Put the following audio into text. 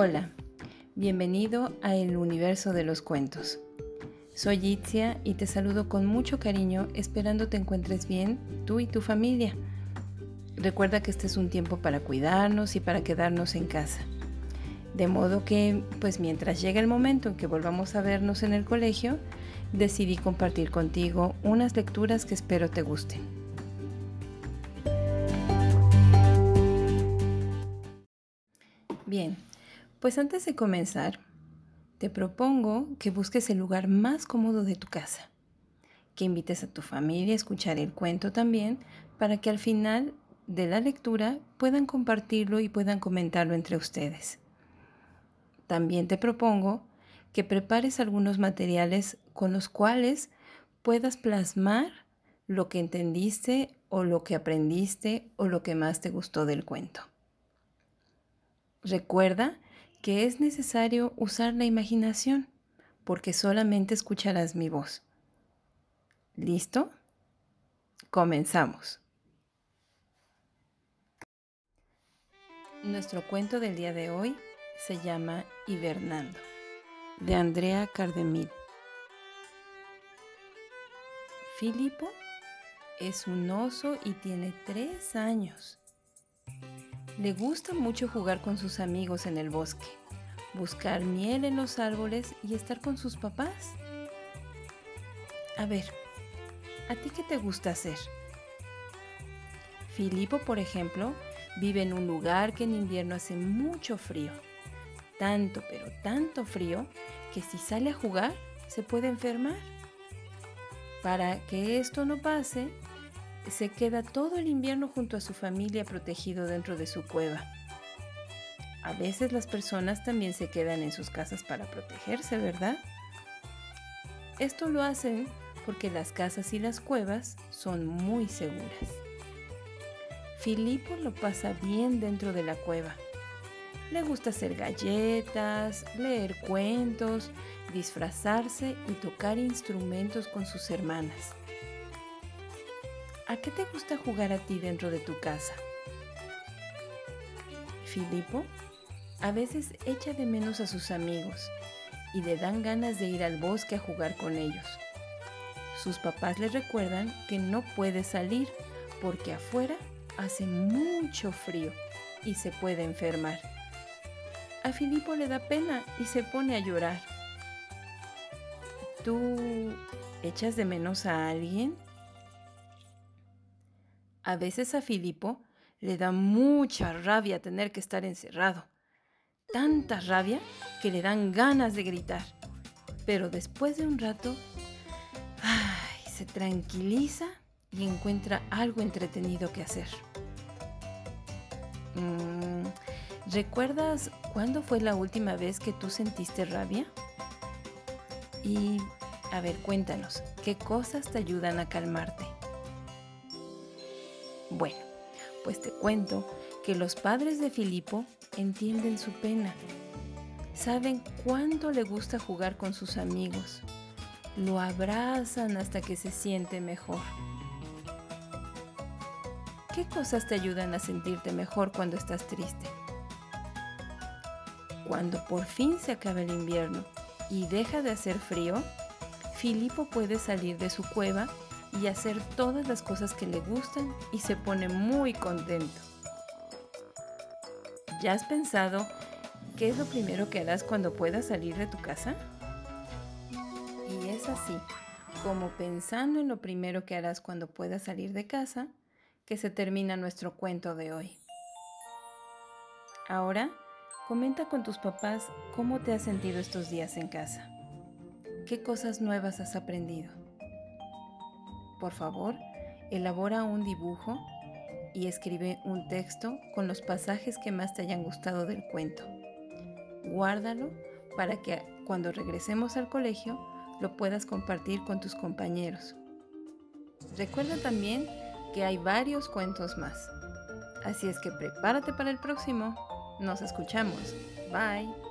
Hola, bienvenido a el universo de los cuentos. Soy Itzia y te saludo con mucho cariño esperando te encuentres bien tú y tu familia. Recuerda que este es un tiempo para cuidarnos y para quedarnos en casa. De modo que, pues mientras llega el momento en que volvamos a vernos en el colegio, decidí compartir contigo unas lecturas que espero te gusten. Bien, pues antes de comenzar, te propongo que busques el lugar más cómodo de tu casa, que invites a tu familia a escuchar el cuento también, para que al final de la lectura puedan compartirlo y puedan comentarlo entre ustedes. También te propongo que prepares algunos materiales con los cuales puedas plasmar lo que entendiste o lo que aprendiste o lo que más te gustó del cuento. Recuerda que es necesario usar la imaginación, porque solamente escucharás mi voz. ¿Listo? Comenzamos. Nuestro cuento del día de hoy se llama Hibernando, de Andrea Cardemil. Filipo es un oso y tiene tres años. Le gusta mucho jugar con sus amigos en el bosque, buscar miel en los árboles y estar con sus papás. A ver, ¿a ti qué te gusta hacer? Filipo, por ejemplo, vive en un lugar que en invierno hace mucho frío. Tanto, pero tanto frío que si sale a jugar se puede enfermar. Para que esto no pase, se queda todo el invierno junto a su familia protegido dentro de su cueva. A veces las personas también se quedan en sus casas para protegerse, ¿verdad? Esto lo hacen porque las casas y las cuevas son muy seguras. Filipo lo pasa bien dentro de la cueva. Le gusta hacer galletas, leer cuentos, disfrazarse y tocar instrumentos con sus hermanas. ¿A qué te gusta jugar a ti dentro de tu casa? Filipo a veces echa de menos a sus amigos y le dan ganas de ir al bosque a jugar con ellos. Sus papás le recuerdan que no puede salir porque afuera hace mucho frío y se puede enfermar. A Filipo le da pena y se pone a llorar. ¿Tú echas de menos a alguien? A veces a Filipo le da mucha rabia tener que estar encerrado. Tanta rabia que le dan ganas de gritar. Pero después de un rato, se tranquiliza y encuentra algo entretenido que hacer. Mm, ¿Recuerdas cuándo fue la última vez que tú sentiste rabia? Y, a ver, cuéntanos, ¿qué cosas te ayudan a calmarte? Bueno, pues te cuento que los padres de Filipo entienden su pena. Saben cuánto le gusta jugar con sus amigos. Lo abrazan hasta que se siente mejor. ¿Qué cosas te ayudan a sentirte mejor cuando estás triste? Cuando por fin se acaba el invierno y deja de hacer frío, Filipo puede salir de su cueva y hacer todas las cosas que le gustan y se pone muy contento. ¿Ya has pensado qué es lo primero que harás cuando puedas salir de tu casa? Y es así, como pensando en lo primero que harás cuando puedas salir de casa, que se termina nuestro cuento de hoy. Ahora, comenta con tus papás cómo te has sentido estos días en casa. ¿Qué cosas nuevas has aprendido? Por favor, elabora un dibujo y escribe un texto con los pasajes que más te hayan gustado del cuento. Guárdalo para que cuando regresemos al colegio lo puedas compartir con tus compañeros. Recuerda también que hay varios cuentos más. Así es que prepárate para el próximo. Nos escuchamos. Bye.